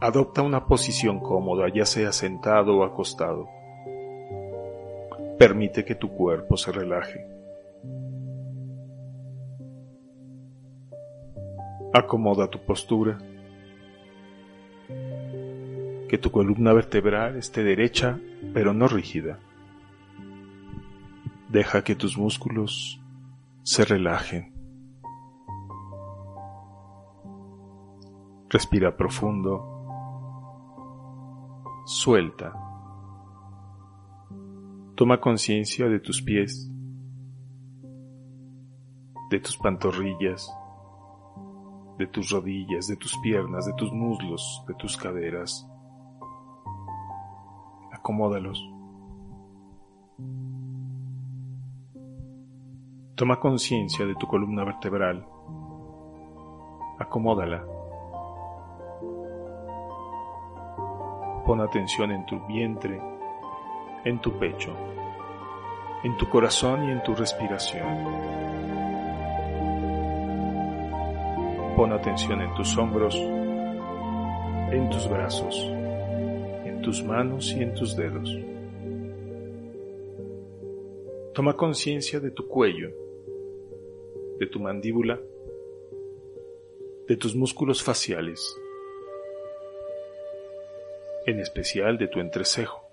Adopta una posición cómoda, ya sea sentado o acostado. Permite que tu cuerpo se relaje. Acomoda tu postura. Que tu columna vertebral esté derecha, pero no rígida. Deja que tus músculos se relajen. Respira profundo. Suelta. Toma conciencia de tus pies, de tus pantorrillas, de tus rodillas, de tus piernas, de tus muslos, de tus caderas. Acomódalos. Toma conciencia de tu columna vertebral. Acomódala. Pon atención en tu vientre, en tu pecho, en tu corazón y en tu respiración. Pon atención en tus hombros, en tus brazos, en tus manos y en tus dedos. Toma conciencia de tu cuello, de tu mandíbula, de tus músculos faciales en especial de tu entrecejo.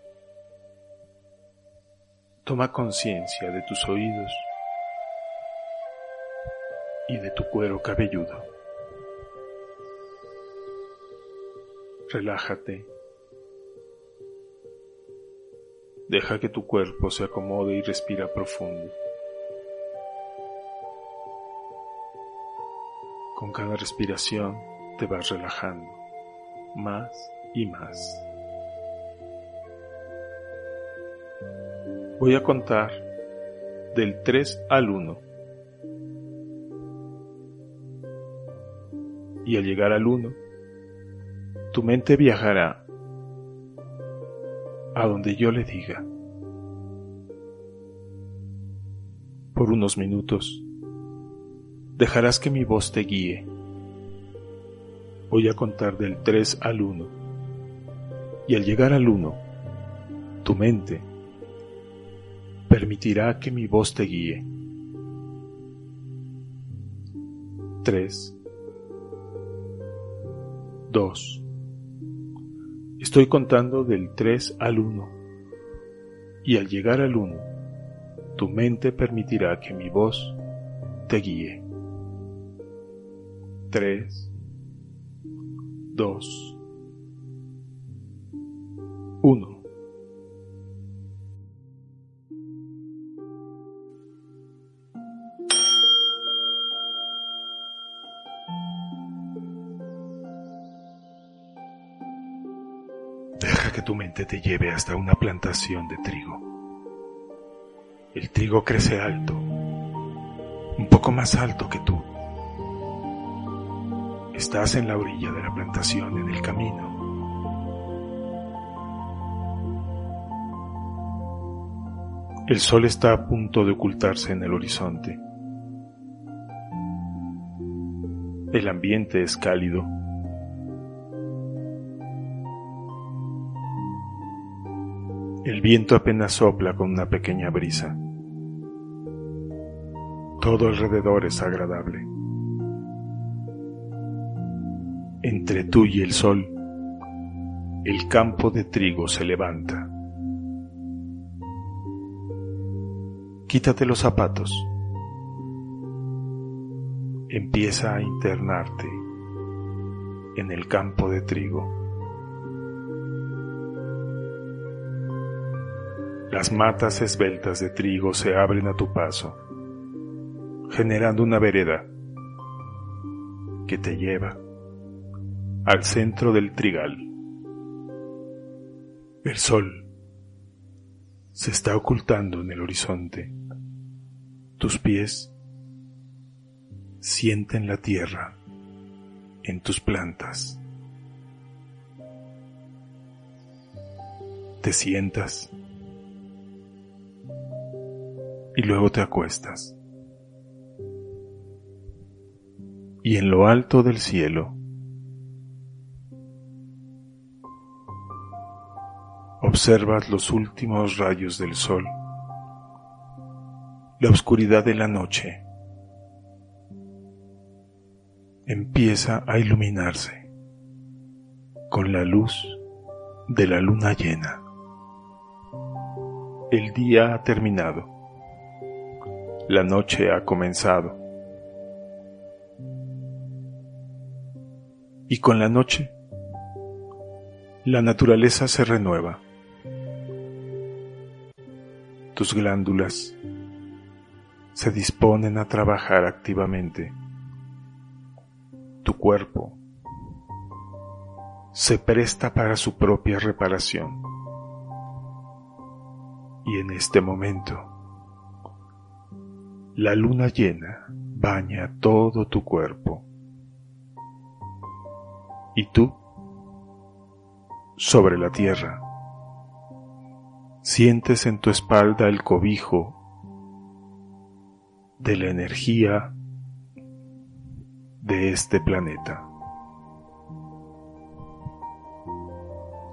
Toma conciencia de tus oídos y de tu cuero cabelludo. Relájate. Deja que tu cuerpo se acomode y respira profundo. Con cada respiración te vas relajando más y más. Voy a contar del 3 al 1. Y al llegar al 1, tu mente viajará a donde yo le diga. Por unos minutos, dejarás que mi voz te guíe. Voy a contar del 3 al 1 y al llegar al uno, tu mente permitirá que mi voz te guíe. 3. 2. Estoy contando del 3 al 1 y al llegar al 1, tu mente permitirá que mi voz te guíe. 3. 2. 1. Deja que tu mente te lleve hasta una plantación de trigo. El trigo crece alto, un poco más alto que tú. Estás en la orilla de la plantación en el camino El sol está a punto de ocultarse en el horizonte. El ambiente es cálido. El viento apenas sopla con una pequeña brisa. Todo alrededor es agradable. Entre tú y el sol, el campo de trigo se levanta. Quítate los zapatos. Empieza a internarte en el campo de trigo. Las matas esbeltas de trigo se abren a tu paso, generando una vereda que te lleva al centro del trigal. El sol se está ocultando en el horizonte. Tus pies sienten la tierra en tus plantas. Te sientas y luego te acuestas. Y en lo alto del cielo, observas los últimos rayos del sol, la oscuridad de la noche empieza a iluminarse con la luz de la luna llena. El día ha terminado, la noche ha comenzado y con la noche la naturaleza se renueva. Tus glándulas se disponen a trabajar activamente. Tu cuerpo se presta para su propia reparación. Y en este momento, la luna llena baña todo tu cuerpo. Y tú, sobre la tierra, sientes en tu espalda el cobijo de la energía de este planeta.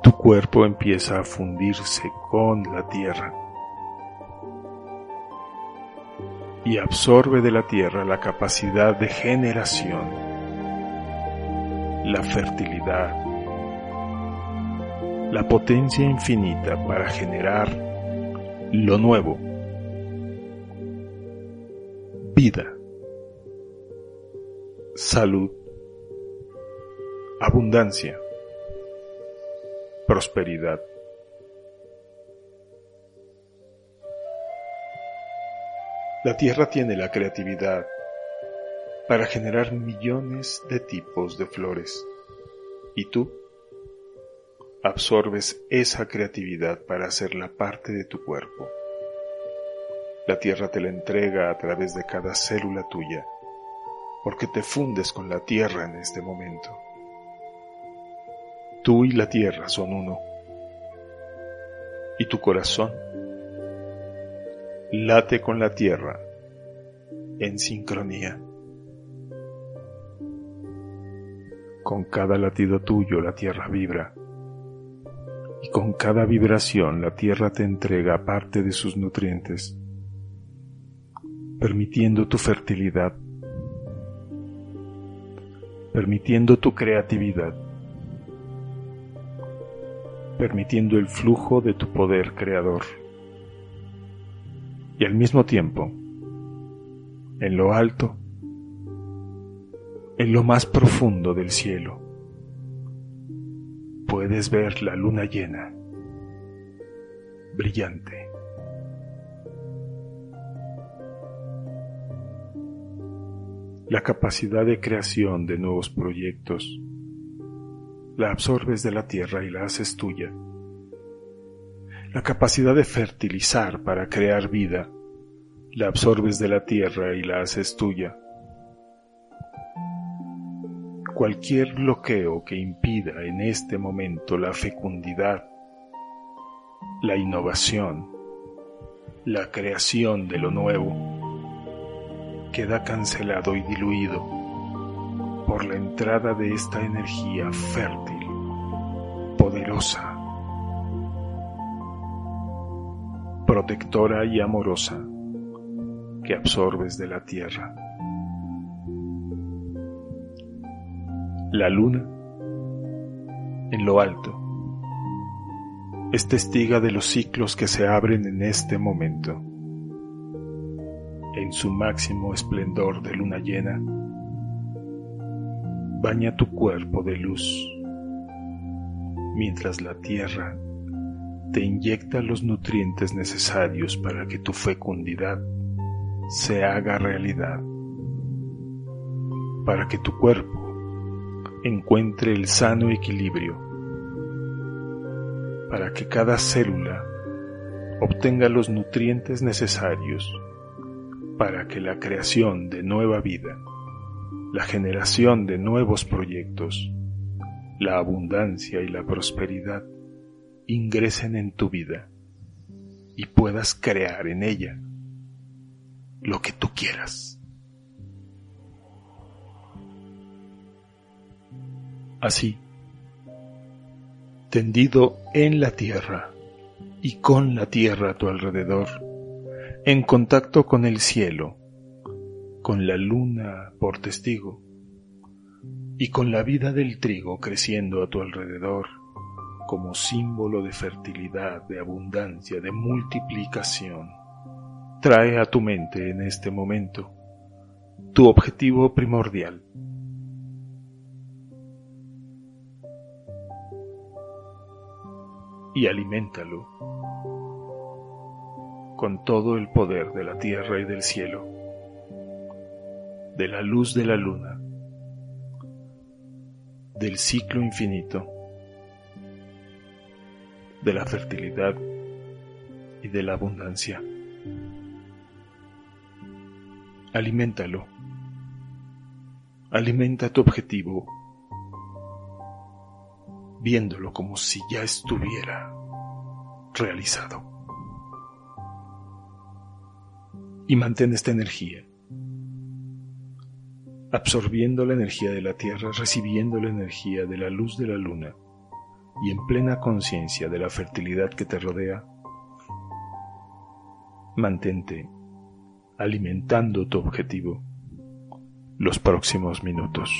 Tu cuerpo empieza a fundirse con la tierra y absorbe de la tierra la capacidad de generación, la fertilidad, la potencia infinita para generar lo nuevo, vida, salud, abundancia, prosperidad. La Tierra tiene la creatividad para generar millones de tipos de flores. Y tú absorbes esa creatividad para hacerla parte de tu cuerpo. La Tierra te la entrega a través de cada célula tuya porque te fundes con la Tierra en este momento. Tú y la tierra son uno. Y tu corazón late con la tierra en sincronía. Con cada latido tuyo la tierra vibra con cada vibración la tierra te entrega parte de sus nutrientes, permitiendo tu fertilidad, permitiendo tu creatividad permitiendo el flujo de tu poder creador. Y al mismo tiempo, en lo alto, en lo más profundo del cielo, puedes ver la luna llena, brillante. La capacidad de creación de nuevos proyectos la absorbes de la tierra y la haces tuya. La capacidad de fertilizar para crear vida, la absorbes de la tierra y la haces tuya. Cualquier bloqueo que impida en este momento la fecundidad, la innovación, la creación de lo nuevo, queda cancelado y diluido por la entrada de esta energía fértil, poderosa, protectora y amorosa que absorbes de la tierra. La luna, en lo alto, es testiga de los ciclos que se abren en este momento. En su máximo esplendor de luna llena, baña tu cuerpo de luz, mientras la tierra te inyecta los nutrientes necesarios para que tu fecundidad se haga realidad, para que tu cuerpo encuentre el sano equilibrio, para que cada célula obtenga los nutrientes necesarios para que la creación de nueva vida la generación de nuevos proyectos, la abundancia y la prosperidad ingresen en tu vida y puedas crear en ella lo que tú quieras. Así, tendido en la tierra, y con la tierra a tu alrededor, en contacto con el cielo, con la luna por testigo, y con la vida del trigo creciendo a tu alrededor como símbolo de fertilidad, de abundancia, de multiplicación. Trae a tu mente en este momento tu objetivo primordial. Y aliméntalo con todo el poder de la tierra y del cielo, de la luz de la luna, del ciclo infinito, de la fertilidad y de la abundancia. Aliméntalo. Alimenta tu objetivo viéndolo como si ya estuviera realizado. Y mantén esta energía, absorbiendo la energía de la Tierra, recibiendo la energía de la luz de la Luna y en plena conciencia de la fertilidad que te rodea, mantente alimentando tu objetivo los próximos minutos.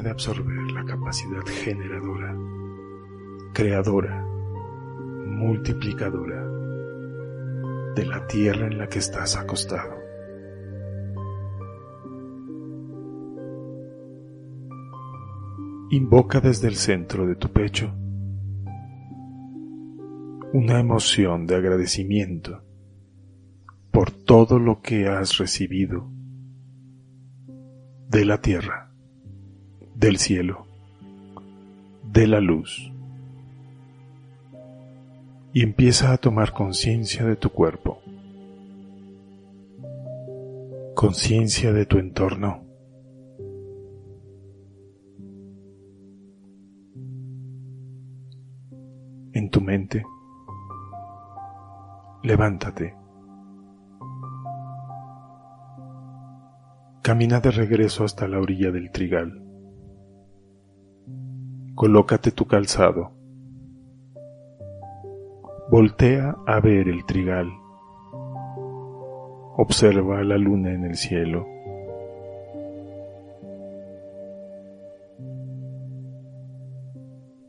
De absorber la capacidad generadora, creadora, multiplicadora de la tierra en la que estás acostado. Invoca desde el centro de tu pecho una emoción de agradecimiento por todo lo que has recibido de la tierra, del cielo, de la luz. Y empieza a tomar conciencia de tu cuerpo, conciencia de tu entorno. En tu mente, levántate. Camina de regreso hasta la orilla del trigal. Colócate tu calzado. Voltea a ver el trigal. Observa la luna en el cielo.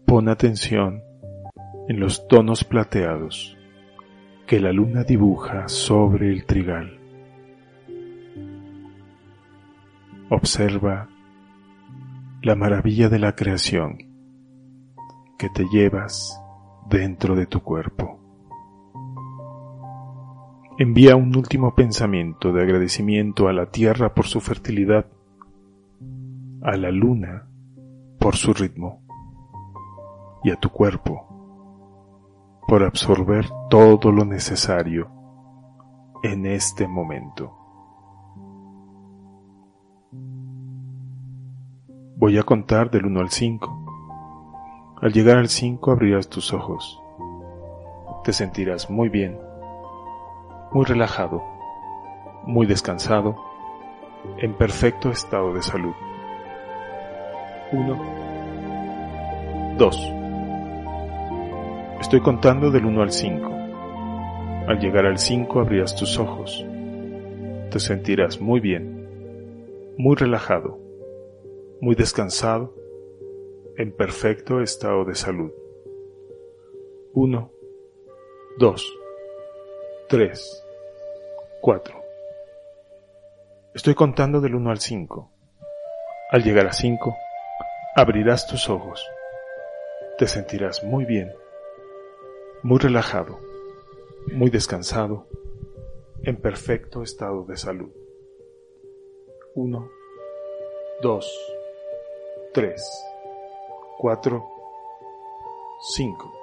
Pon atención en los tonos plateados que la luna dibuja sobre el trigal. Observa la maravilla de la creación que te llevas dentro de tu cuerpo. Envía un último pensamiento de agradecimiento a la tierra por su fertilidad, a la luna por su ritmo y a tu cuerpo por absorber todo lo necesario en este momento. Voy a contar del 1 al 5. Al llegar al 5 abrirás tus ojos. Te sentirás muy bien, muy relajado, muy descansado, en perfecto estado de salud. 1, 2, Estoy contando del 1 al 5. Al llegar al 5 abrirás tus ojos. Te sentirás muy bien, muy relajado, muy descansado, en perfecto estado de salud. 1, 2, 3, 4. Estoy contando del 1 al 5. Al llegar a 5, abrirás tus ojos. Te sentirás muy bien, muy relajado, muy descansado, en perfecto estado de salud. 1, 2, 3, 4, 5.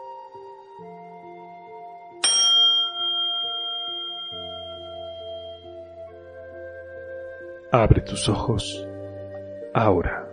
Abre tus ojos ahora.